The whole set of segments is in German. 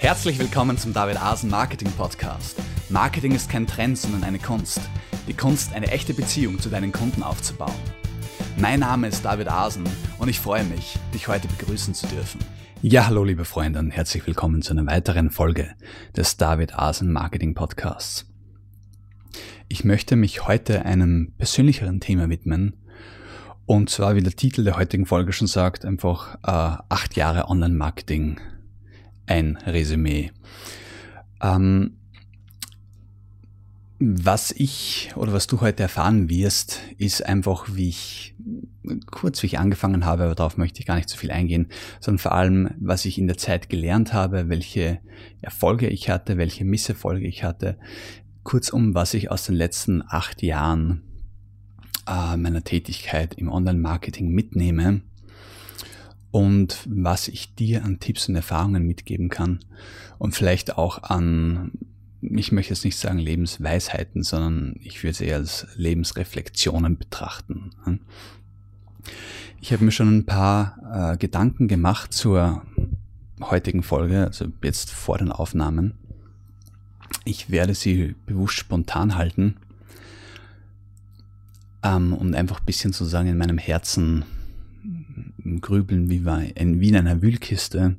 Herzlich willkommen zum David Asen Marketing Podcast. Marketing ist kein Trend, sondern eine Kunst. Die Kunst, eine echte Beziehung zu deinen Kunden aufzubauen. Mein Name ist David Asen und ich freue mich, dich heute begrüßen zu dürfen. Ja, hallo liebe Freunde und herzlich willkommen zu einer weiteren Folge des David Asen Marketing Podcasts. Ich möchte mich heute einem persönlicheren Thema widmen, und zwar, wie der Titel der heutigen Folge schon sagt, einfach äh, acht Jahre Online-Marketing, ein Resümee. Ähm, was ich oder was du heute erfahren wirst, ist einfach, wie ich kurz wie ich angefangen habe, aber darauf möchte ich gar nicht so viel eingehen, sondern vor allem, was ich in der Zeit gelernt habe, welche Erfolge ich hatte, welche Misserfolge ich hatte. Kurzum, was ich aus den letzten acht Jahren äh, meiner Tätigkeit im Online-Marketing mitnehme und was ich dir an Tipps und Erfahrungen mitgeben kann und vielleicht auch an, ich möchte jetzt nicht sagen Lebensweisheiten, sondern ich würde sie eher als Lebensreflexionen betrachten. Ich habe mir schon ein paar äh, Gedanken gemacht zur heutigen Folge, also jetzt vor den Aufnahmen. Ich werde sie bewusst spontan halten ähm, und einfach ein bisschen sozusagen in meinem Herzen grübeln wie, in, wie in einer Wühlkiste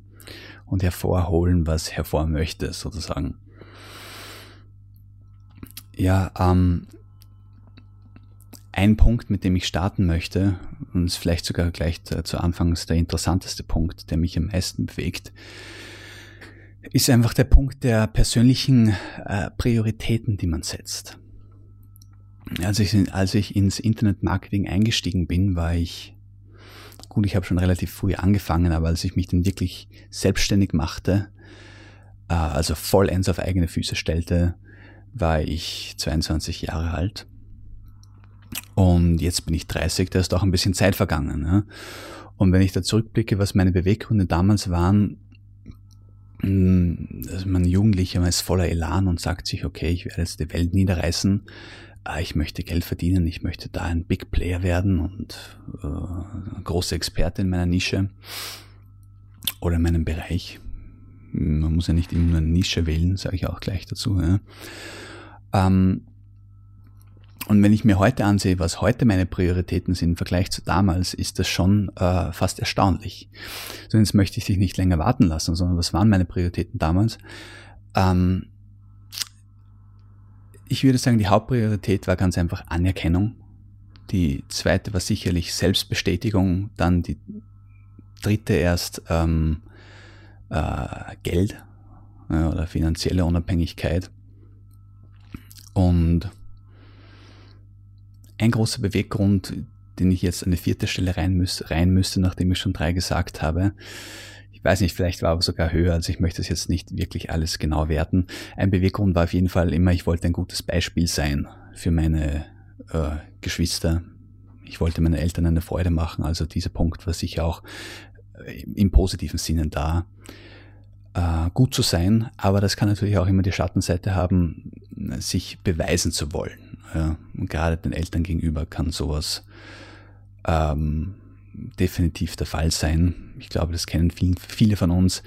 und hervorholen, was hervor möchte, sozusagen. Ja, ähm, ein Punkt, mit dem ich starten möchte, und ist vielleicht sogar gleich zu Anfangs der interessanteste Punkt, der mich am meisten bewegt, ist einfach der Punkt der persönlichen äh, Prioritäten, die man setzt. Als ich, als ich ins Internetmarketing eingestiegen bin, war ich, gut, ich habe schon relativ früh angefangen, aber als ich mich dann wirklich selbstständig machte, äh, also vollends auf eigene Füße stellte, war ich 22 Jahre alt. Und jetzt bin ich 30, da ist auch ein bisschen Zeit vergangen. Und wenn ich da zurückblicke, was meine Beweggründe damals waren, mm, also man Jugendlicher, man ist voller Elan und sagt sich, okay, ich werde jetzt die Welt niederreißen, ah, ich möchte Geld verdienen, ich möchte da ein Big Player werden und äh, große Experte in meiner Nische oder in meinem Bereich. Man muss ja nicht immer nur eine Nische wählen, sage ich auch gleich dazu. Ja. Ähm, und wenn ich mir heute ansehe, was heute meine Prioritäten sind im Vergleich zu damals, ist das schon äh, fast erstaunlich. So jetzt möchte ich dich nicht länger warten lassen, sondern was waren meine Prioritäten damals? Ähm, ich würde sagen, die Hauptpriorität war ganz einfach Anerkennung. Die zweite war sicherlich Selbstbestätigung. Dann die dritte erst ähm, äh, Geld äh, oder finanzielle Unabhängigkeit. Und ein großer Beweggrund, den ich jetzt an die vierte Stelle rein, müß, rein müsste, nachdem ich schon drei gesagt habe, ich weiß nicht, vielleicht war aber sogar höher, also ich möchte es jetzt nicht wirklich alles genau werten. Ein Beweggrund war auf jeden Fall immer, ich wollte ein gutes Beispiel sein für meine äh, Geschwister. Ich wollte meinen Eltern eine Freude machen, also dieser Punkt war sicher auch äh, im positiven Sinne da, äh, gut zu sein, aber das kann natürlich auch immer die Schattenseite haben, sich beweisen zu wollen. Ja, und gerade den Eltern gegenüber kann sowas ähm, definitiv der Fall sein. Ich glaube, das kennen viele von uns.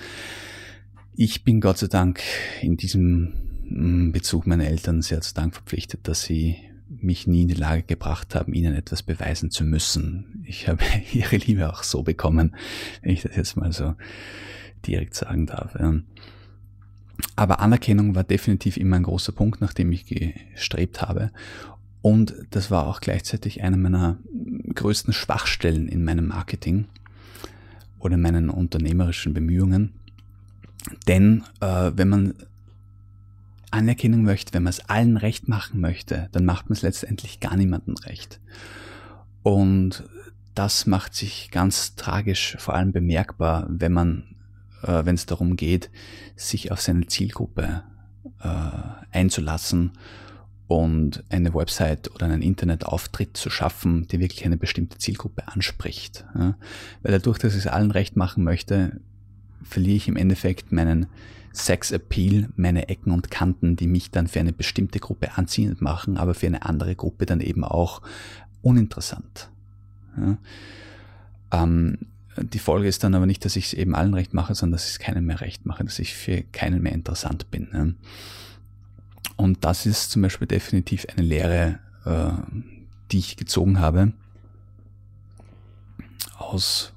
Ich bin Gott sei Dank in diesem mm, Bezug meiner Eltern sehr zu Dank verpflichtet, dass sie mich nie in die Lage gebracht haben, ihnen etwas beweisen zu müssen. Ich habe ihre Liebe auch so bekommen, wenn ich das jetzt mal so direkt sagen darf. Aber Anerkennung war definitiv immer ein großer Punkt, nach dem ich gestrebt habe. Und das war auch gleichzeitig eine meiner größten Schwachstellen in meinem Marketing oder in meinen unternehmerischen Bemühungen. Denn äh, wenn man Anerkennung möchte, wenn man es allen recht machen möchte, dann macht man es letztendlich gar niemandem recht. Und das macht sich ganz tragisch vor allem bemerkbar, wenn man, äh, wenn es darum geht, sich auf seine Zielgruppe äh, einzulassen und eine Website oder einen Internetauftritt zu schaffen, die wirklich eine bestimmte Zielgruppe anspricht. Ja? Weil dadurch, dass ich es allen recht machen möchte, verliere ich im Endeffekt meinen Sex-Appeal, meine Ecken und Kanten, die mich dann für eine bestimmte Gruppe anziehend machen, aber für eine andere Gruppe dann eben auch uninteressant. Ja? Ähm, die Folge ist dann aber nicht, dass ich es eben allen recht mache, sondern dass ich es keinem mehr recht mache, dass ich für keinen mehr interessant bin. Ne? Und das ist zum Beispiel definitiv eine Lehre, äh, die ich gezogen habe aus,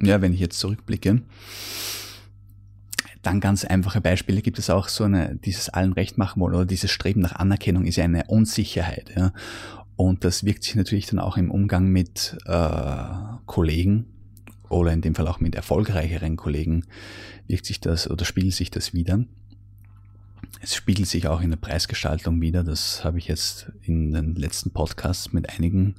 ja, wenn ich jetzt zurückblicke, dann ganz einfache Beispiele gibt es auch so eine, dieses allen recht machen wollen oder dieses Streben nach Anerkennung ist ja eine Unsicherheit, ja. Und das wirkt sich natürlich dann auch im Umgang mit äh, Kollegen oder in dem Fall auch mit erfolgreicheren Kollegen wirkt sich das oder spiegelt sich das wieder. Es spiegelt sich auch in der Preisgestaltung wieder. Das habe ich jetzt in den letzten Podcasts mit einigen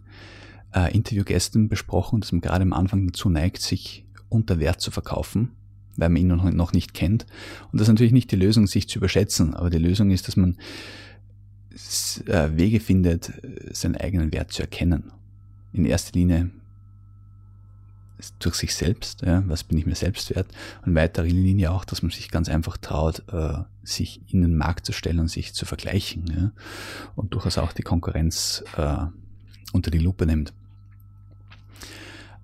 äh, Interviewgästen besprochen, dass man gerade am Anfang dazu neigt, sich unter Wert zu verkaufen, weil man ihn noch nicht kennt. Und das ist natürlich nicht die Lösung, sich zu überschätzen, aber die Lösung ist, dass man äh, Wege findet, seinen eigenen Wert zu erkennen. In erster Linie durch sich selbst, ja, was bin ich mir selbst wert, und in weiterer Linie auch, dass man sich ganz einfach traut, äh, sich in den Markt zu stellen und sich zu vergleichen ja, und durchaus auch die Konkurrenz äh, unter die Lupe nimmt.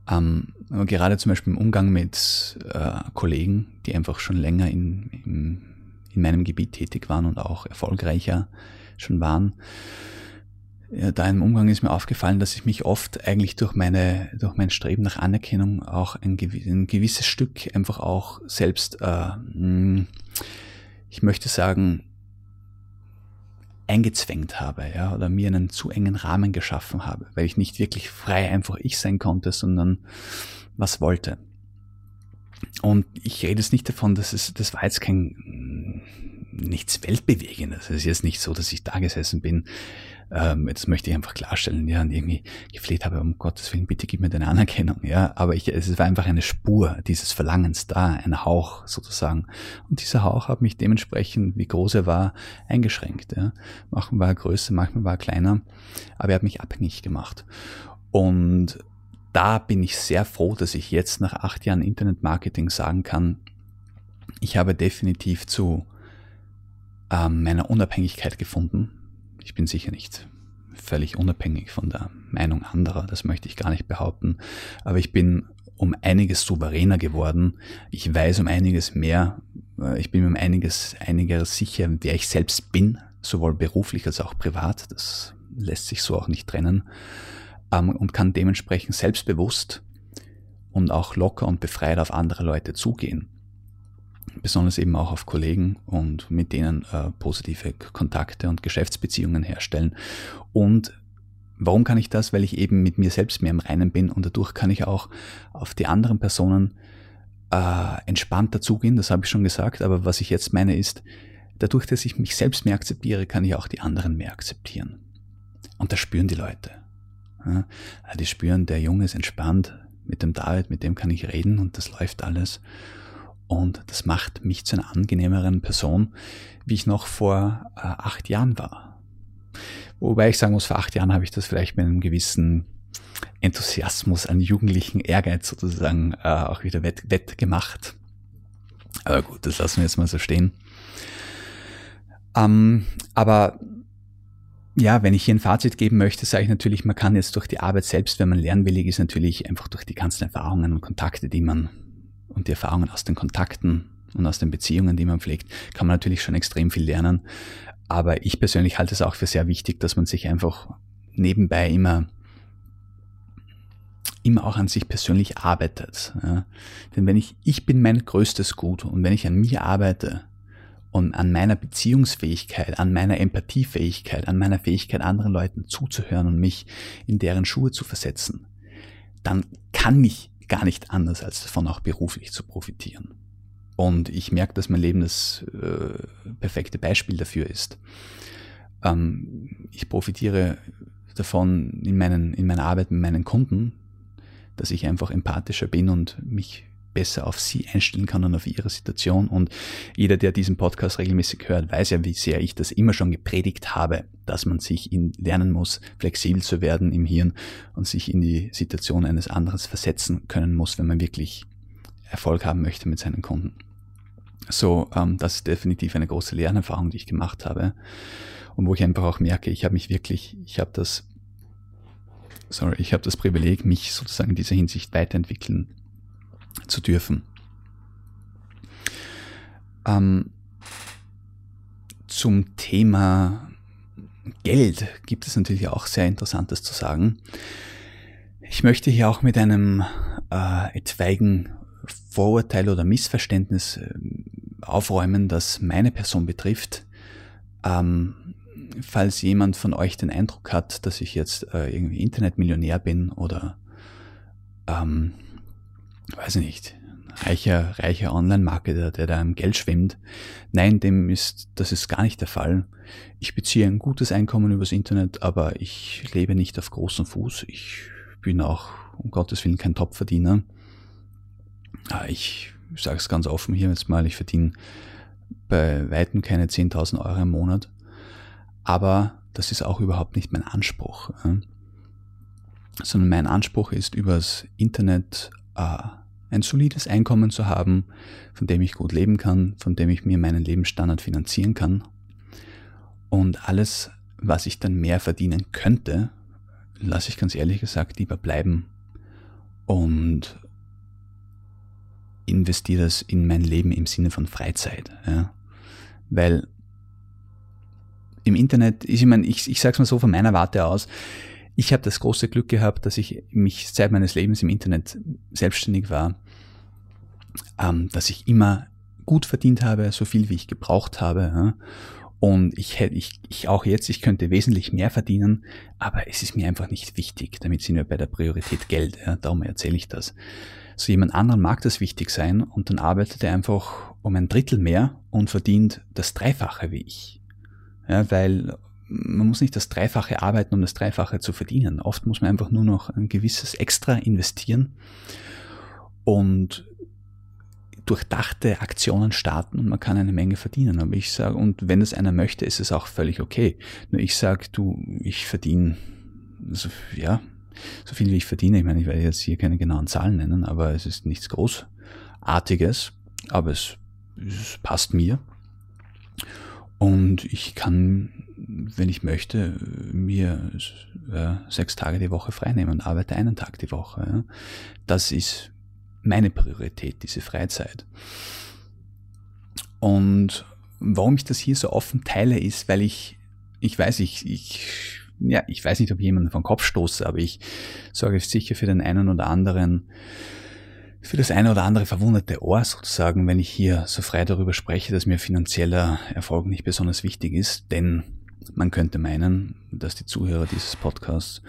Ähm, gerade zum Beispiel im Umgang mit äh, Kollegen, die einfach schon länger in, in, in meinem Gebiet tätig waren und auch erfolgreicher schon waren, ja, da im Umgang ist mir aufgefallen, dass ich mich oft eigentlich durch meine, durch mein Streben nach Anerkennung auch ein, ein gewisses Stück einfach auch selbst, äh, hm, ich möchte sagen, eingezwängt habe, ja, oder mir einen zu engen Rahmen geschaffen habe, weil ich nicht wirklich frei einfach ich sein konnte, sondern was wollte. Und ich rede jetzt nicht davon, dass es, das war jetzt kein, nichts Weltbewegendes. Es ist jetzt nicht so, dass ich da gesessen bin ähm, das möchte ich einfach klarstellen, ja, und irgendwie gefleht habe, um Gottes Willen, bitte gib mir deine Anerkennung, ja, aber ich, es war einfach eine Spur dieses Verlangens da, ein Hauch sozusagen. Und dieser Hauch hat mich dementsprechend, wie groß er war, eingeschränkt, ja. Manchmal war er größer, manchmal war er kleiner, aber er hat mich abhängig gemacht. Und da bin ich sehr froh, dass ich jetzt nach acht Jahren Internetmarketing sagen kann, ich habe definitiv zu ähm, meiner Unabhängigkeit gefunden ich bin sicher nicht völlig unabhängig von der Meinung anderer, das möchte ich gar nicht behaupten, aber ich bin um einiges souveräner geworden. Ich weiß um einiges mehr. Äh, ich bin mir um einiges, einiges sicher, wer ich selbst bin, sowohl beruflich als auch privat. Das lässt sich so auch nicht trennen. Ähm, und kann dementsprechend selbstbewusst und auch locker und befreit auf andere Leute zugehen besonders eben auch auf Kollegen und mit denen äh, positive Kontakte und Geschäftsbeziehungen herstellen. Und warum kann ich das? Weil ich eben mit mir selbst mehr im Reinen bin und dadurch kann ich auch auf die anderen Personen äh, entspannter zugehen, das habe ich schon gesagt, aber was ich jetzt meine ist, dadurch, dass ich mich selbst mehr akzeptiere, kann ich auch die anderen mehr akzeptieren. Und das spüren die Leute. Ja, die spüren, der Junge ist entspannt, mit dem David, mit dem kann ich reden und das läuft alles. Und das macht mich zu einer angenehmeren Person, wie ich noch vor äh, acht Jahren war. Wobei ich sagen muss, vor acht Jahren habe ich das vielleicht mit einem gewissen Enthusiasmus an jugendlichen Ehrgeiz sozusagen äh, auch wieder wett, wett gemacht. Aber gut, das lassen wir jetzt mal so stehen. Ähm, aber ja, wenn ich hier ein Fazit geben möchte, sage ich natürlich, man kann jetzt durch die Arbeit selbst, wenn man lernwillig ist, natürlich einfach durch die ganzen Erfahrungen und Kontakte, die man und die Erfahrungen aus den Kontakten und aus den Beziehungen, die man pflegt, kann man natürlich schon extrem viel lernen. Aber ich persönlich halte es auch für sehr wichtig, dass man sich einfach nebenbei immer immer auch an sich persönlich arbeitet. Ja. Denn wenn ich, ich bin mein größtes Gut und wenn ich an mir arbeite und an meiner Beziehungsfähigkeit, an meiner Empathiefähigkeit, an meiner Fähigkeit, anderen Leuten zuzuhören und mich in deren Schuhe zu versetzen, dann kann ich gar nicht anders, als davon auch beruflich zu profitieren. Und ich merke, dass mein Leben das äh, perfekte Beispiel dafür ist. Ähm, ich profitiere davon in, meinen, in meiner Arbeit mit meinen Kunden, dass ich einfach empathischer bin und mich besser auf sie einstellen kann und auf ihre Situation. Und jeder, der diesen Podcast regelmäßig hört, weiß ja, wie sehr ich das immer schon gepredigt habe, dass man sich in, lernen muss, flexibel zu werden im Hirn und sich in die Situation eines anderen versetzen können muss, wenn man wirklich Erfolg haben möchte mit seinen Kunden. So, ähm, das ist definitiv eine große Lernerfahrung, die ich gemacht habe und wo ich einfach auch merke, ich habe mich wirklich, ich habe das sorry, ich habe das Privileg, mich sozusagen in dieser Hinsicht weiterentwickeln zu dürfen. Ähm, zum Thema Geld gibt es natürlich auch sehr Interessantes zu sagen. Ich möchte hier auch mit einem äh, etwaigen Vorurteil oder Missverständnis äh, aufräumen, das meine Person betrifft. Ähm, falls jemand von euch den Eindruck hat, dass ich jetzt äh, irgendwie Internetmillionär bin oder ähm, weiß ich nicht, reicher, reicher Online-Marketer, der da im Geld schwimmt. Nein, dem ist, das ist gar nicht der Fall. Ich beziehe ein gutes Einkommen übers Internet, aber ich lebe nicht auf großem Fuß. Ich bin auch, um Gottes Willen, kein Topverdiener. Ich sage es ganz offen hier jetzt mal, ich verdiene bei Weitem keine 10.000 Euro im Monat. Aber das ist auch überhaupt nicht mein Anspruch. Sondern mein Anspruch ist, übers Internet äh, ein solides Einkommen zu haben, von dem ich gut leben kann, von dem ich mir meinen Lebensstandard finanzieren kann. Und alles, was ich dann mehr verdienen könnte, lasse ich ganz ehrlich gesagt lieber bleiben und investiere das in mein Leben im Sinne von Freizeit. Ja. Weil im Internet, ich meine, ich, ich sage es mal so von meiner Warte aus, ich habe das große Glück gehabt, dass ich mich seit meines Lebens im Internet selbstständig war, ähm, dass ich immer gut verdient habe, so viel wie ich gebraucht habe. Ja. Und ich hätte, ich, ich auch jetzt, ich könnte wesentlich mehr verdienen, aber es ist mir einfach nicht wichtig. Damit sind wir bei der Priorität Geld. Ja. Darum erzähle ich das. So jemand anderen mag das wichtig sein und dann arbeitet er einfach um ein Drittel mehr und verdient das Dreifache wie ich. Ja, weil man muss nicht das Dreifache arbeiten, um das Dreifache zu verdienen. Oft muss man einfach nur noch ein gewisses Extra investieren und durchdachte Aktionen starten und man kann eine Menge verdienen. Aber ich sage, und wenn es einer möchte, ist es auch völlig okay. Nur ich sage, du, ich verdiene, so, ja, so viel wie ich verdiene. Ich meine, ich werde jetzt hier keine genauen Zahlen nennen, aber es ist nichts Großartiges, aber es, es passt mir. Und ich kann, wenn ich möchte, mir äh, sechs Tage die Woche freinehmen und arbeite einen Tag die Woche. Das ist meine Priorität, diese Freizeit. Und warum ich das hier so offen teile, ist, weil ich, ich weiß, ich, ich, ja, ich weiß nicht, ob ich jemanden vom Kopf stoße, aber ich sorge sicher für den einen oder anderen für das eine oder andere verwunderte Ohr sozusagen, wenn ich hier so frei darüber spreche, dass mir finanzieller Erfolg nicht besonders wichtig ist, denn man könnte meinen, dass die Zuhörer dieses Podcasts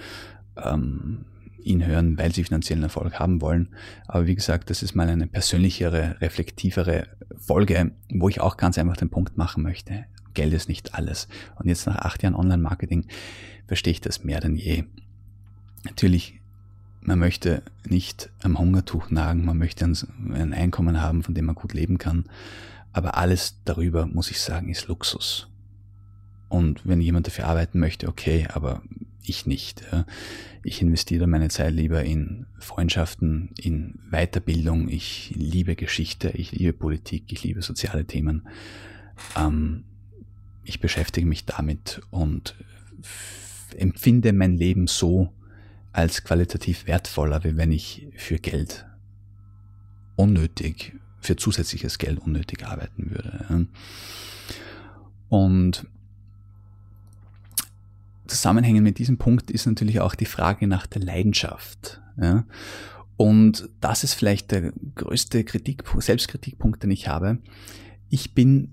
ähm, ihn hören, weil sie finanziellen Erfolg haben wollen. Aber wie gesagt, das ist mal eine persönlichere, reflektivere Folge, wo ich auch ganz einfach den Punkt machen möchte. Geld ist nicht alles. Und jetzt nach acht Jahren Online-Marketing verstehe ich das mehr denn je. Natürlich man möchte nicht am Hungertuch nagen, man möchte ein Einkommen haben, von dem man gut leben kann. Aber alles darüber, muss ich sagen, ist Luxus. Und wenn jemand dafür arbeiten möchte, okay, aber ich nicht. Ich investiere meine Zeit lieber in Freundschaften, in Weiterbildung. Ich liebe Geschichte, ich liebe Politik, ich liebe soziale Themen. Ähm, ich beschäftige mich damit und empfinde mein Leben so, als qualitativ wertvoller, wie wenn ich für Geld unnötig, für zusätzliches Geld unnötig arbeiten würde. Und zusammenhängend mit diesem Punkt ist natürlich auch die Frage nach der Leidenschaft. Und das ist vielleicht der größte Kritik, Selbstkritikpunkt, den ich habe. Ich bin,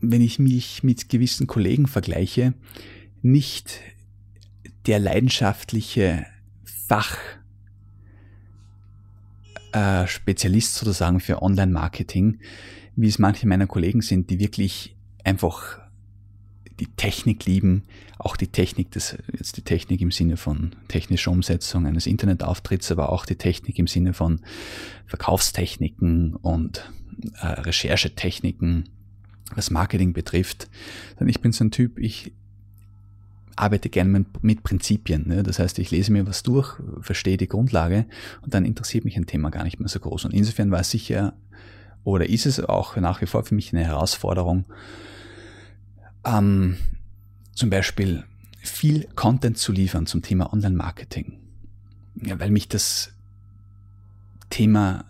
wenn ich mich mit gewissen Kollegen vergleiche, nicht der leidenschaftliche Fach äh, sozusagen für Online-Marketing, wie es manche meiner Kollegen sind, die wirklich einfach die Technik lieben, auch die Technik des, jetzt die Technik im Sinne von technischer Umsetzung eines Internetauftritts, aber auch die Technik im Sinne von Verkaufstechniken und äh, Recherchetechniken, was Marketing betrifft. Denn ich bin so ein Typ, ich arbeite gerne mit, Prinzipien. Ne? Das heißt, ich lese mir was durch, verstehe die Grundlage und dann interessiert mich ein Thema gar nicht mehr so groß. Und insofern war es sicher, oder ist es auch nach wie vor für mich eine Herausforderung, ähm, zum Beispiel viel Content zu liefern zum Thema Online-Marketing, ja, weil mich das Thema,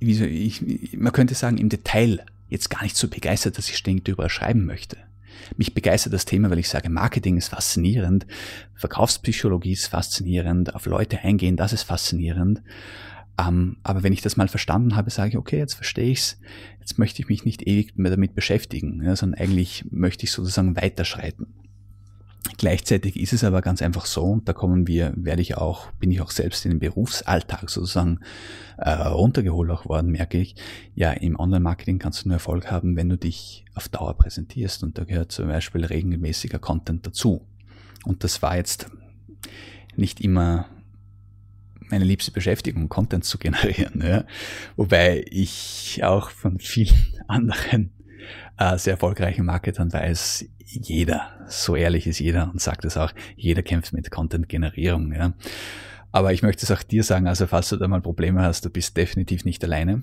wie soll ich, man könnte sagen, im Detail jetzt gar nicht so begeistert, dass ich ständig darüber schreiben möchte. Mich begeistert das Thema, weil ich sage, Marketing ist faszinierend, Verkaufspsychologie ist faszinierend, auf Leute eingehen, das ist faszinierend. Ähm, aber wenn ich das mal verstanden habe, sage ich, okay, jetzt verstehe ich's, jetzt möchte ich mich nicht ewig mehr damit beschäftigen, ja, sondern eigentlich möchte ich sozusagen weiterschreiten. Gleichzeitig ist es aber ganz einfach so, und da kommen wir, werde ich auch, bin ich auch selbst in den Berufsalltag sozusagen äh, runtergeholt auch worden, merke ich, ja, im Online-Marketing kannst du nur Erfolg haben, wenn du dich auf Dauer präsentierst. Und da gehört zum Beispiel regelmäßiger Content dazu. Und das war jetzt nicht immer meine liebste Beschäftigung, Content zu generieren. Ja? Wobei ich auch von vielen anderen äh, sehr erfolgreichen Marketern weiß, jeder, so ehrlich ist jeder und sagt es auch, jeder kämpft mit Content-Generierung. Ja. Aber ich möchte es auch dir sagen, also falls du da mal Probleme hast, du bist definitiv nicht alleine.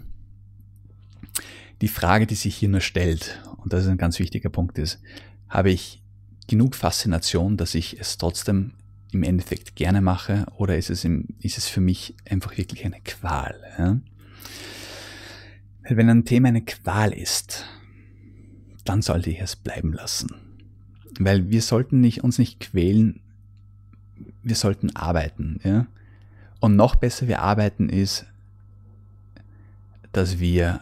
Die Frage, die sich hier nur stellt, und das ist ein ganz wichtiger Punkt, ist, habe ich genug Faszination, dass ich es trotzdem im Endeffekt gerne mache, oder ist es, im, ist es für mich einfach wirklich eine Qual? Ja? Wenn ein Thema eine Qual ist, dann sollte ich es bleiben lassen. Weil wir sollten nicht, uns nicht quälen, wir sollten arbeiten. Ja? Und noch besser wir arbeiten ist, dass wir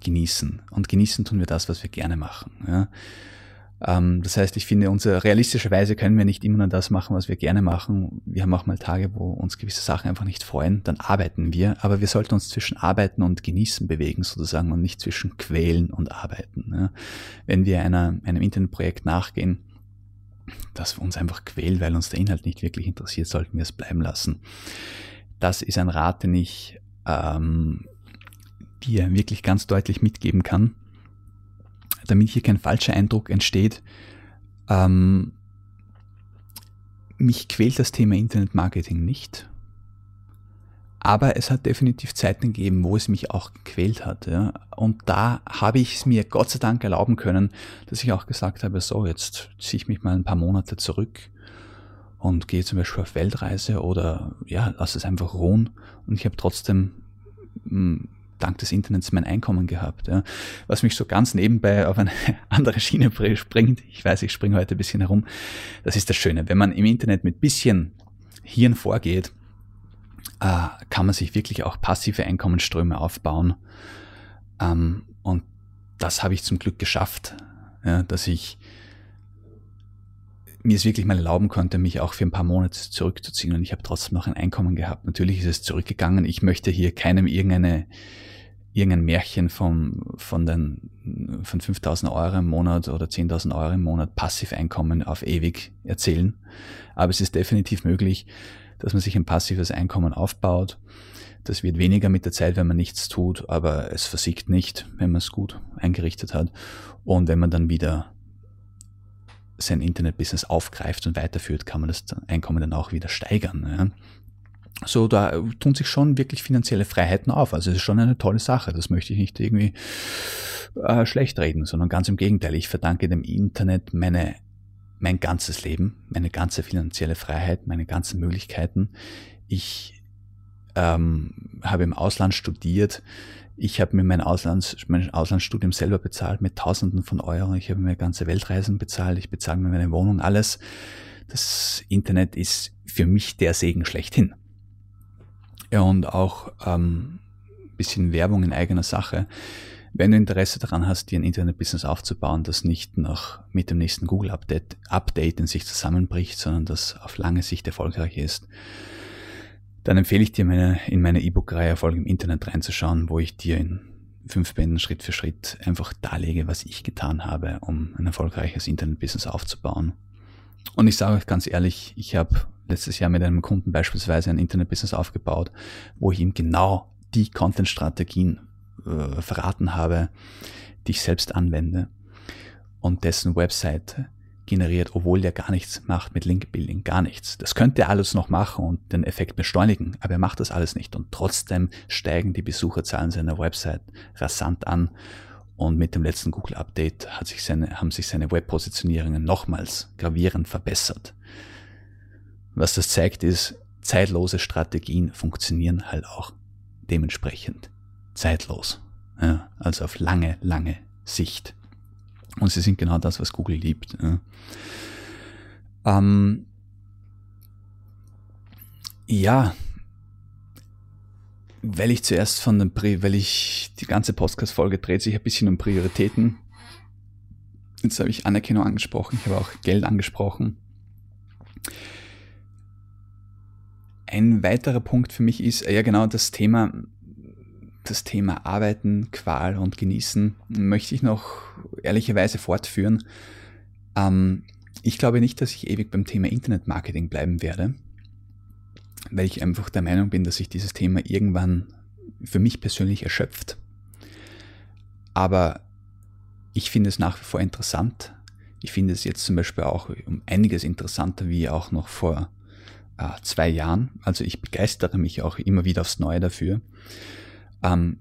genießen. Und genießen tun wir das, was wir gerne machen. Ja? Ähm, das heißt, ich finde, unsere, realistischerweise können wir nicht immer nur das machen, was wir gerne machen. Wir haben auch mal Tage, wo uns gewisse Sachen einfach nicht freuen, dann arbeiten wir, aber wir sollten uns zwischen Arbeiten und Genießen bewegen sozusagen und nicht zwischen Quälen und Arbeiten. Ja. Wenn wir einer, einem Internetprojekt nachgehen, das uns einfach quält, weil uns der Inhalt nicht wirklich interessiert, sollten wir es bleiben lassen. Das ist ein Rat, den ich ähm, dir wirklich ganz deutlich mitgeben kann damit hier kein falscher Eindruck entsteht, ähm, mich quält das Thema Internetmarketing nicht. Aber es hat definitiv Zeiten gegeben, wo es mich auch gequält hat. Ja. Und da habe ich es mir Gott sei Dank erlauben können, dass ich auch gesagt habe, so, jetzt ziehe ich mich mal ein paar Monate zurück und gehe zum Beispiel auf Weltreise oder ja, lass es einfach ruhen. Und ich habe trotzdem hm, dank des Internets mein Einkommen gehabt. Ja. Was mich so ganz nebenbei auf eine andere Schiene springt, ich weiß, ich springe heute ein bisschen herum, das ist das Schöne. Wenn man im Internet mit bisschen Hirn vorgeht, äh, kann man sich wirklich auch passive Einkommensströme aufbauen. Ähm, und das habe ich zum Glück geschafft, ja, dass ich mir es wirklich mal erlauben konnte, mich auch für ein paar Monate zurückzuziehen und ich habe trotzdem noch ein Einkommen gehabt. Natürlich ist es zurückgegangen. Ich möchte hier keinem irgendeine irgendein Märchen vom, von den, von 5000 Euro im Monat oder 10.000 Euro im Monat Passiveinkommen auf ewig erzählen. Aber es ist definitiv möglich, dass man sich ein passives Einkommen aufbaut. Das wird weniger mit der Zeit, wenn man nichts tut, aber es versiegt nicht, wenn man es gut eingerichtet hat. Und wenn man dann wieder sein Internetbusiness aufgreift und weiterführt, kann man das Einkommen dann auch wieder steigern. Ja. So, da tun sich schon wirklich finanzielle Freiheiten auf. Also es ist schon eine tolle Sache. Das möchte ich nicht irgendwie äh, schlecht reden, sondern ganz im Gegenteil. Ich verdanke dem Internet meine, mein ganzes Leben, meine ganze finanzielle Freiheit, meine ganzen Möglichkeiten. Ich ähm, habe im Ausland studiert. Ich habe mir mein, Auslands, mein Auslandsstudium selber bezahlt mit Tausenden von Euro. Ich habe mir ganze Weltreisen bezahlt. Ich bezahle mir meine Wohnung, alles. Das Internet ist für mich der Segen schlechthin. Und auch ähm, bisschen Werbung in eigener Sache. Wenn du Interesse daran hast, dir ein Internetbusiness aufzubauen, das nicht noch mit dem nächsten Google-Update Update in sich zusammenbricht, sondern das auf lange Sicht erfolgreich ist, dann empfehle ich dir meine, in meine E-Book-Reihe Erfolg im Internet reinzuschauen, wo ich dir in fünf Bänden Schritt für Schritt einfach darlege, was ich getan habe, um ein erfolgreiches Internetbusiness aufzubauen. Und ich sage euch ganz ehrlich, ich habe letztes Jahr mit einem Kunden beispielsweise ein Internetbusiness aufgebaut, wo ich ihm genau die Content-Strategien äh, verraten habe, die ich selbst anwende. Und dessen Webseite generiert, obwohl der gar nichts macht mit Link-Building, gar nichts. Das könnte er alles noch machen und den Effekt beschleunigen, aber er macht das alles nicht. Und trotzdem steigen die Besucherzahlen seiner Website rasant an Und mit dem letzten Google-Update haben sich seine Web-Positionierungen nochmals gravierend verbessert. Was das zeigt, ist, zeitlose Strategien funktionieren halt auch dementsprechend zeitlos. Ja, also auf lange, lange Sicht. Und sie sind genau das, was Google liebt. Ja. Ähm, ja, weil ich zuerst von den, Pri weil ich, die ganze Podcast-Folge dreht sich ein bisschen um Prioritäten. Jetzt habe ich Anerkennung angesprochen, ich habe auch Geld angesprochen. Ein weiterer Punkt für mich ist, ja genau, das Thema, das Thema Arbeiten, Qual und Genießen möchte ich noch ehrlicherweise fortführen. Ähm, ich glaube nicht, dass ich ewig beim Thema Internetmarketing bleiben werde weil ich einfach der Meinung bin, dass sich dieses Thema irgendwann für mich persönlich erschöpft. Aber ich finde es nach wie vor interessant. Ich finde es jetzt zum Beispiel auch um einiges interessanter wie auch noch vor äh, zwei Jahren. Also ich begeistere mich auch immer wieder aufs Neue dafür. Ähm,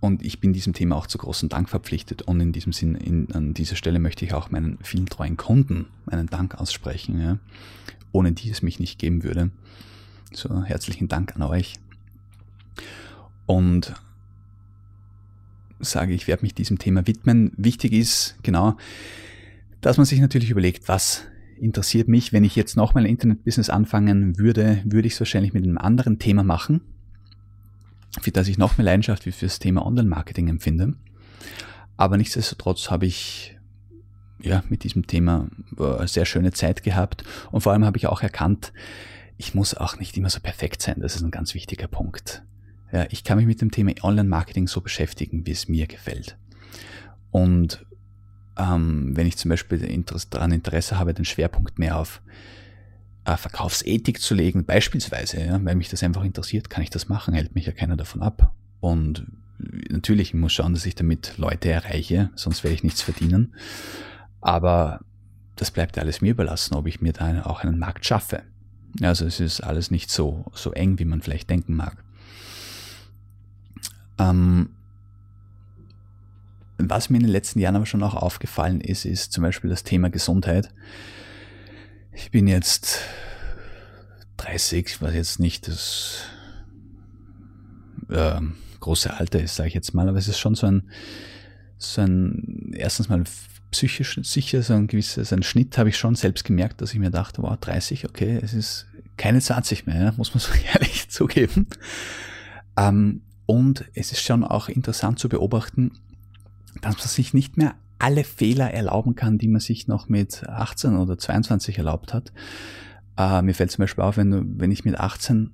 und ich bin diesem Thema auch zu großem Dank verpflichtet. Und in diesem Sinn, in, an dieser Stelle möchte ich auch meinen vielen treuen Kunden meinen Dank aussprechen, ja, ohne die es mich nicht geben würde. So herzlichen Dank an euch. Und sage, ich werde mich diesem Thema widmen. Wichtig ist, genau, dass man sich natürlich überlegt, was interessiert mich. Wenn ich jetzt nochmal ein Internet-Business anfangen würde, würde ich es wahrscheinlich mit einem anderen Thema machen, für das ich noch mehr Leidenschaft wie für das Thema Online-Marketing empfinde. Aber nichtsdestotrotz habe ich ja mit diesem Thema äh, sehr schöne Zeit gehabt und vor allem habe ich auch erkannt, ich muss auch nicht immer so perfekt sein. Das ist ein ganz wichtiger Punkt. Ja, ich kann mich mit dem Thema Online-Marketing so beschäftigen, wie es mir gefällt. Und ähm, wenn ich zum Beispiel Interesse, daran Interesse habe, den Schwerpunkt mehr auf äh, Verkaufsethik zu legen, beispielsweise, ja, weil mich das einfach interessiert, kann ich das machen, hält mich ja keiner davon ab. Und natürlich, ich muss schauen, dass ich damit Leute erreiche, sonst werde ich nichts verdienen. Aber das bleibt alles mir überlassen, ob ich mir da auch einen Markt schaffe. Also es ist alles nicht so, so eng, wie man vielleicht denken mag. Ähm, was mir in den letzten Jahren aber schon auch aufgefallen ist, ist zum Beispiel das Thema Gesundheit. Ich bin jetzt 30, was jetzt nicht das äh, große Alter ist, sage ich jetzt mal, aber es ist schon so ein, so ein erstens mal psychisch sicher, so ein gewisser so ein Schnitt habe ich schon selbst gemerkt, dass ich mir dachte, wow, 30, okay, es ist keine 20 mehr, muss man so ehrlich zugeben. Ähm, und es ist schon auch interessant zu beobachten, dass man sich nicht mehr alle Fehler erlauben kann, die man sich noch mit 18 oder 22 erlaubt hat. Äh, mir fällt zum Beispiel auf, wenn, wenn ich mit 18,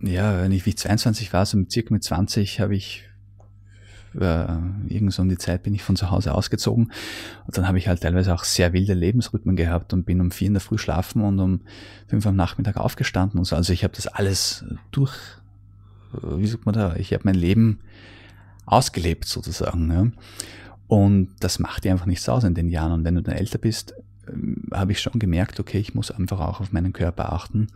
ja, wenn ich wie 22 war, so circa mit 20 habe ich äh, irgend um die Zeit bin ich von zu Hause ausgezogen und dann habe ich halt teilweise auch sehr wilde Lebensrhythmen gehabt und bin um vier in der Früh schlafen und um fünf am Nachmittag aufgestanden und so. Also ich habe das alles durch, äh, wie sagt man da, ich habe mein Leben ausgelebt sozusagen. Ja. Und das macht dir einfach nichts aus in den Jahren. Und wenn du dann älter bist, äh, habe ich schon gemerkt, okay, ich muss einfach auch auf meinen Körper achten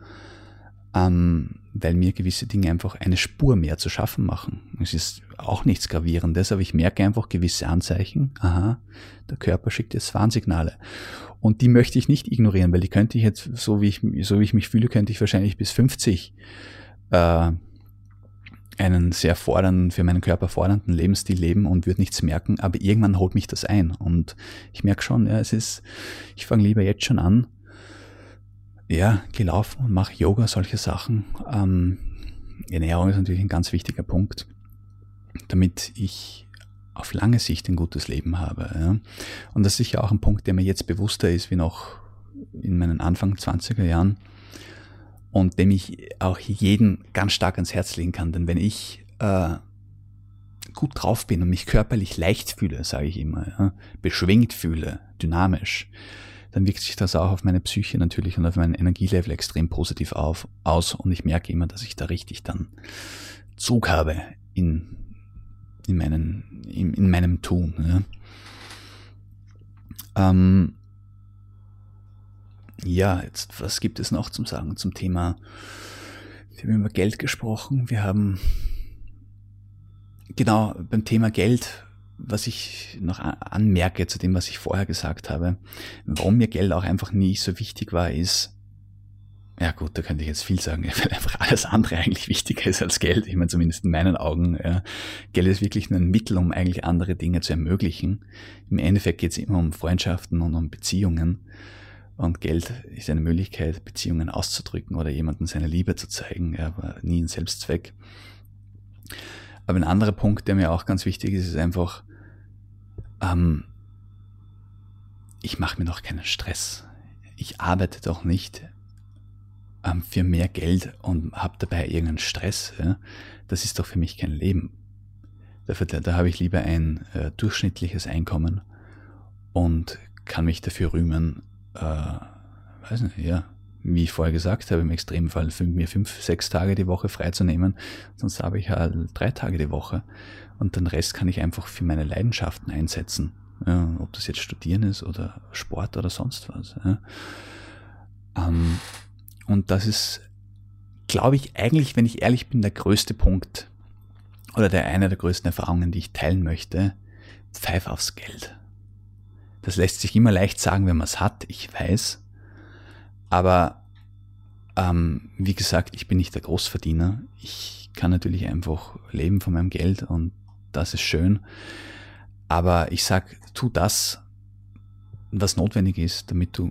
ähm, weil mir gewisse Dinge einfach eine Spur mehr zu schaffen machen. Es ist auch nichts Gravierendes, aber ich merke einfach gewisse Anzeichen. Aha, der Körper schickt jetzt Warnsignale. Und die möchte ich nicht ignorieren, weil die könnte ich jetzt, so wie ich, so wie ich mich fühle, könnte ich wahrscheinlich bis 50 äh, einen sehr fordernden, für meinen Körper fordernden Lebensstil leben und würde nichts merken, aber irgendwann holt mich das ein. Und ich merke schon, ja, es ist, ich fange lieber jetzt schon an, ja, gelaufen und mache Yoga, solche Sachen. Ähm, Ernährung ist natürlich ein ganz wichtiger Punkt, damit ich auf lange Sicht ein gutes Leben habe. Ja. Und das ist sicher auch ein Punkt, der mir jetzt bewusster ist wie noch in meinen Anfang 20er Jahren und dem ich auch jeden ganz stark ans Herz legen kann. Denn wenn ich äh, gut drauf bin und mich körperlich leicht fühle, sage ich immer, ja, beschwingt fühle, dynamisch, dann wirkt sich das auch auf meine Psyche natürlich und auf mein Energielevel extrem positiv auf, aus und ich merke immer, dass ich da richtig dann Zug habe in, in, meinen, in, in meinem Tun. Ja. Ähm, ja, jetzt, was gibt es noch zum Sagen zum Thema? Wir haben über Geld gesprochen. Wir haben, genau, beim Thema Geld was ich noch anmerke zu dem, was ich vorher gesagt habe, warum mir Geld auch einfach nie so wichtig war, ist, ja gut, da könnte ich jetzt viel sagen, weil einfach alles andere eigentlich wichtiger ist als Geld. Ich meine, zumindest in meinen Augen. Ja. Geld ist wirklich nur ein Mittel, um eigentlich andere Dinge zu ermöglichen. Im Endeffekt geht es immer um Freundschaften und um Beziehungen. Und Geld ist eine Möglichkeit, Beziehungen auszudrücken oder jemandem seine Liebe zu zeigen, aber nie ein Selbstzweck. Aber ein anderer Punkt, der mir auch ganz wichtig ist, ist einfach, ähm, ich mache mir doch keinen Stress. Ich arbeite doch nicht ähm, für mehr Geld und habe dabei irgendeinen Stress, ja, das ist doch für mich kein Leben. Dafür, da, da habe ich lieber ein äh, durchschnittliches Einkommen und kann mich dafür rühmen, äh, weiß nicht, ja, wie ich vorher gesagt habe, im Extremfall für mir fünf, sechs Tage die Woche freizunehmen, sonst habe ich halt drei Tage die Woche und den Rest kann ich einfach für meine Leidenschaften einsetzen. Ja, ob das jetzt Studieren ist oder Sport oder sonst was. Ja. Ähm, und das ist, glaube ich, eigentlich, wenn ich ehrlich bin, der größte Punkt oder der eine der größten Erfahrungen, die ich teilen möchte. Pfeif aufs Geld. Das lässt sich immer leicht sagen, wenn man es hat, ich weiß. Aber ähm, wie gesagt, ich bin nicht der Großverdiener. Ich kann natürlich einfach leben von meinem Geld und das ist schön. Aber ich sag, tu das, was notwendig ist, damit du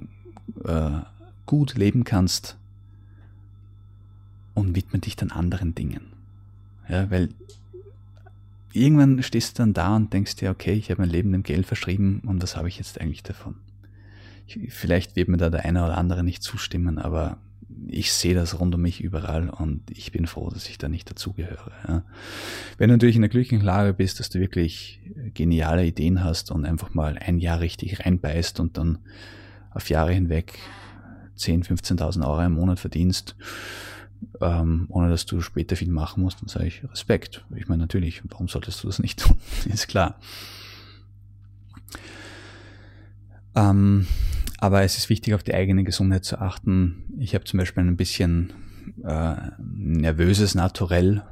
äh, gut leben kannst und widme dich dann anderen Dingen. Ja, weil irgendwann stehst du dann da und denkst dir, okay, ich habe mein Leben dem Geld verschrieben und was habe ich jetzt eigentlich davon? Ich, vielleicht wird mir da der eine oder andere nicht zustimmen, aber ich sehe das rund um mich überall und ich bin froh, dass ich da nicht dazugehöre. Ja. Wenn du natürlich in der glücklichen Lage bist, dass du wirklich geniale Ideen hast und einfach mal ein Jahr richtig reinbeißt und dann auf Jahre hinweg 10.000, 15.000 Euro im Monat verdienst, ähm, ohne dass du später viel machen musst, dann sage ich Respekt. Ich meine, natürlich, warum solltest du das nicht tun? Ist klar. Ähm, aber es ist wichtig, auf die eigene Gesundheit zu achten. Ich habe zum Beispiel ein bisschen äh, nervöses Naturell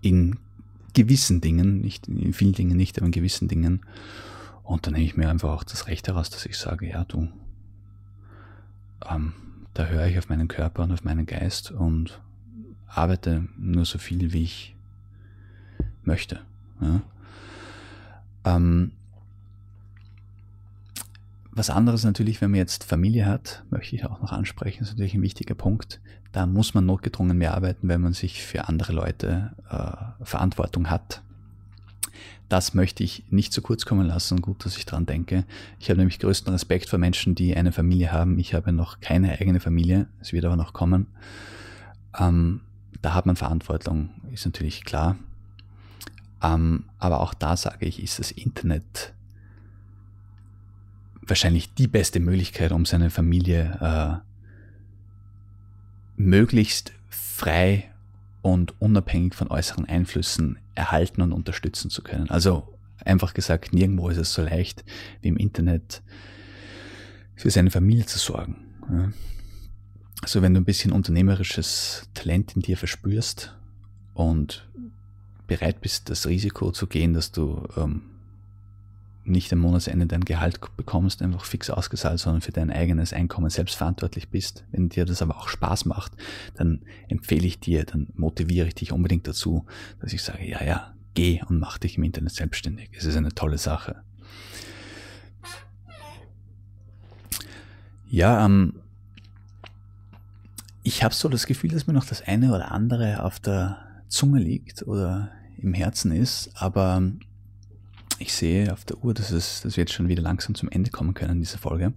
in gewissen Dingen, nicht in vielen Dingen nicht, aber in gewissen Dingen. Und dann nehme ich mir einfach auch das Recht heraus, dass ich sage, ja, du, ähm, da höre ich auf meinen Körper und auf meinen Geist und arbeite nur so viel, wie ich möchte. Ja. Ähm, was anderes natürlich, wenn man jetzt Familie hat, möchte ich auch noch ansprechen, ist natürlich ein wichtiger Punkt. Da muss man notgedrungen mehr arbeiten, wenn man sich für andere Leute äh, Verantwortung hat. Das möchte ich nicht zu kurz kommen lassen. Gut, dass ich dran denke. Ich habe nämlich größten Respekt vor Menschen, die eine Familie haben. Ich habe noch keine eigene Familie. Es wird aber noch kommen. Ähm, da hat man Verantwortung, ist natürlich klar. Ähm, aber auch da sage ich, ist das Internet wahrscheinlich die beste Möglichkeit, um seine Familie äh, möglichst frei und unabhängig von äußeren Einflüssen erhalten und unterstützen zu können. Also einfach gesagt, nirgendwo ist es so leicht wie im Internet für seine Familie zu sorgen. Also wenn du ein bisschen unternehmerisches Talent in dir verspürst und bereit bist, das Risiko zu gehen, dass du ähm, nicht am Monatsende dein Gehalt bekommst, einfach fix ausgezahlt, sondern für dein eigenes Einkommen selbst verantwortlich bist. Wenn dir das aber auch Spaß macht, dann empfehle ich dir, dann motiviere ich dich unbedingt dazu, dass ich sage, ja, ja, geh und mach dich im Internet selbstständig. Es ist eine tolle Sache. Ja, ähm, ich habe so das Gefühl, dass mir noch das eine oder andere auf der Zunge liegt oder im Herzen ist, aber ich sehe auf der Uhr, dass, es, dass wir jetzt schon wieder langsam zum Ende kommen können in dieser Folge.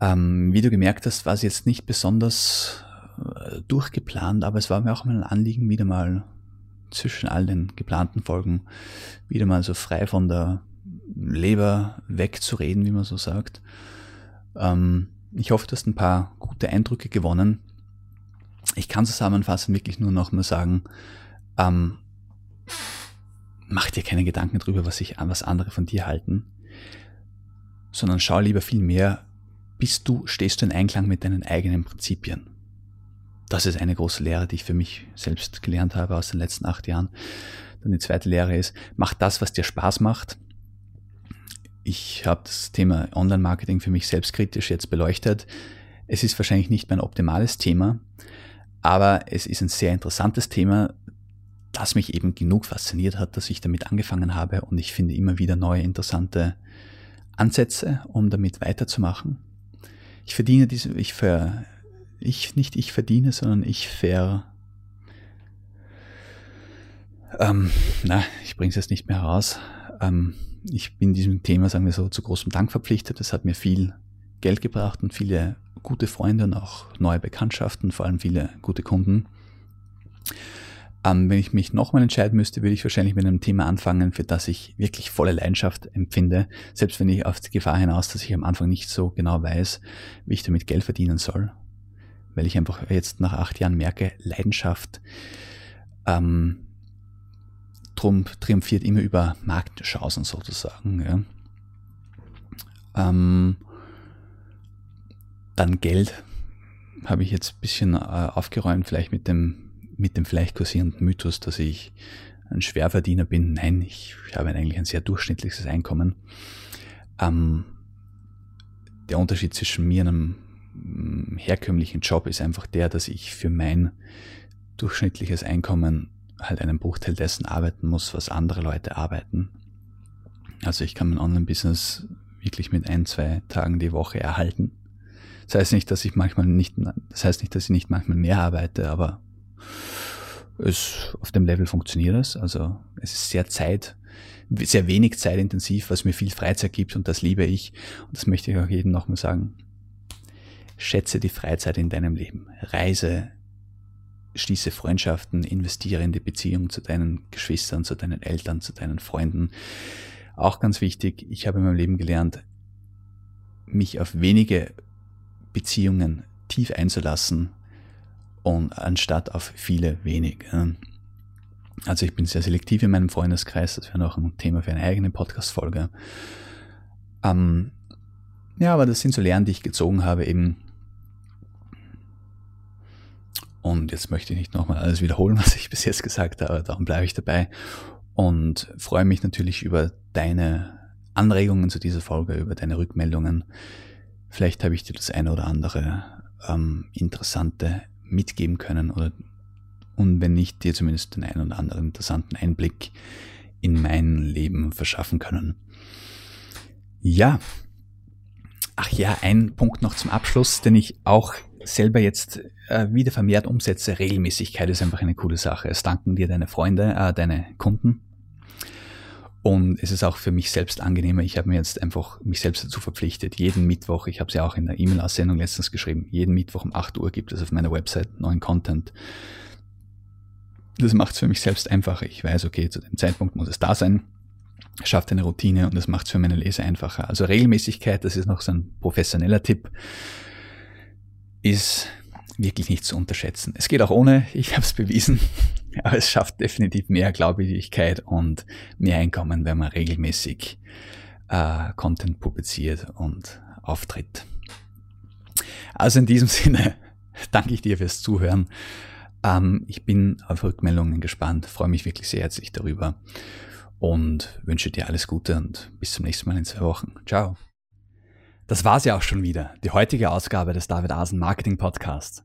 Ähm, wie du gemerkt hast, war es jetzt nicht besonders äh, durchgeplant, aber es war mir auch mal ein Anliegen, wieder mal zwischen all den geplanten Folgen wieder mal so frei von der Leber wegzureden, wie man so sagt. Ähm, ich hoffe, du hast ein paar gute Eindrücke gewonnen. Ich kann zusammenfassend wirklich nur noch mal sagen, ähm, mach dir keine Gedanken darüber, was sich was andere von dir halten, sondern schau lieber viel mehr, bist du, stehst du in Einklang mit deinen eigenen Prinzipien. Das ist eine große Lehre, die ich für mich selbst gelernt habe aus den letzten acht Jahren, Dann die zweite Lehre ist, mach das, was dir Spaß macht. Ich habe das Thema Online-Marketing für mich selbstkritisch jetzt beleuchtet. Es ist wahrscheinlich nicht mein optimales Thema, aber es ist ein sehr interessantes Thema, das mich eben genug fasziniert hat, dass ich damit angefangen habe und ich finde immer wieder neue interessante Ansätze, um damit weiterzumachen. Ich verdiene diese, ich ver, ich, nicht ich verdiene, sondern ich ver, ähm, na, ich bringe es jetzt nicht mehr heraus. Ähm, ich bin diesem Thema, sagen wir so, zu großem Dank verpflichtet. Es hat mir viel Geld gebracht und viele gute Freunde und auch neue Bekanntschaften, vor allem viele gute Kunden. Ähm, wenn ich mich nochmal entscheiden müsste, würde ich wahrscheinlich mit einem Thema anfangen, für das ich wirklich volle Leidenschaft empfinde, selbst wenn ich auf die Gefahr hinaus, dass ich am Anfang nicht so genau weiß, wie ich damit Geld verdienen soll. Weil ich einfach jetzt nach acht Jahren merke, Leidenschaft ähm, triumphiert immer über Marktchancen sozusagen. Ja. Ähm, dann Geld habe ich jetzt ein bisschen äh, aufgeräumt, vielleicht mit dem, mit dem vielleicht kursierenden Mythos, dass ich ein Schwerverdiener bin. Nein, ich habe eigentlich ein sehr durchschnittliches Einkommen. Ähm, der Unterschied zwischen mir und einem mm, herkömmlichen Job ist einfach der, dass ich für mein durchschnittliches Einkommen halt einen Bruchteil dessen arbeiten muss, was andere Leute arbeiten. Also ich kann mein Online-Business wirklich mit ein, zwei Tagen die Woche erhalten. Das heißt nicht, dass ich manchmal nicht, das heißt nicht, dass ich nicht manchmal mehr arbeite, aber es, auf dem Level funktioniert es. Also es ist sehr zeit, sehr wenig zeitintensiv, was mir viel Freizeit gibt und das liebe ich. Und das möchte ich auch jedem nochmal sagen. Schätze die Freizeit in deinem Leben. Reise, schließe Freundschaften, investiere in die Beziehung zu deinen Geschwistern, zu deinen Eltern, zu deinen Freunden. Auch ganz wichtig, ich habe in meinem Leben gelernt, mich auf wenige Beziehungen tief einzulassen und anstatt auf viele wenig. Also ich bin sehr selektiv in meinem Freundeskreis, das wäre noch ein Thema für eine eigene Podcast-Folge. Ähm, ja, aber das sind so Lernen, die ich gezogen habe, eben und jetzt möchte ich nicht nochmal alles wiederholen, was ich bis jetzt gesagt habe, darum bleibe ich dabei und freue mich natürlich über deine Anregungen zu dieser Folge, über deine Rückmeldungen. Vielleicht habe ich dir das eine oder andere ähm, Interessante mitgeben können oder und wenn nicht, dir zumindest den einen oder anderen interessanten Einblick in mein Leben verschaffen können. Ja. Ach ja, ein Punkt noch zum Abschluss, den ich auch selber jetzt äh, wieder vermehrt umsetze, Regelmäßigkeit ist einfach eine coole Sache. Es danken dir deine Freunde, äh, deine Kunden. Und es ist auch für mich selbst angenehmer. Ich habe mir jetzt einfach mich selbst dazu verpflichtet. Jeden Mittwoch, ich habe es ja auch in der E-Mail-Aussendung letztens geschrieben, jeden Mittwoch um 8 Uhr gibt es auf meiner Website neuen Content. Das macht es für mich selbst einfacher. Ich weiß, okay, zu dem Zeitpunkt muss es da sein. Schafft eine Routine und das macht es für meine Leser einfacher. Also Regelmäßigkeit, das ist noch so ein professioneller Tipp ist wirklich nicht zu unterschätzen. Es geht auch ohne, ich habe es bewiesen, aber es schafft definitiv mehr Glaubwürdigkeit und mehr Einkommen, wenn man regelmäßig äh, Content publiziert und auftritt. Also in diesem Sinne danke ich dir fürs Zuhören. Ähm, ich bin auf Rückmeldungen gespannt, freue mich wirklich sehr herzlich darüber und wünsche dir alles Gute und bis zum nächsten Mal in zwei Wochen. Ciao. Das war's ja auch schon wieder, die heutige Ausgabe des David Asen Marketing Podcasts.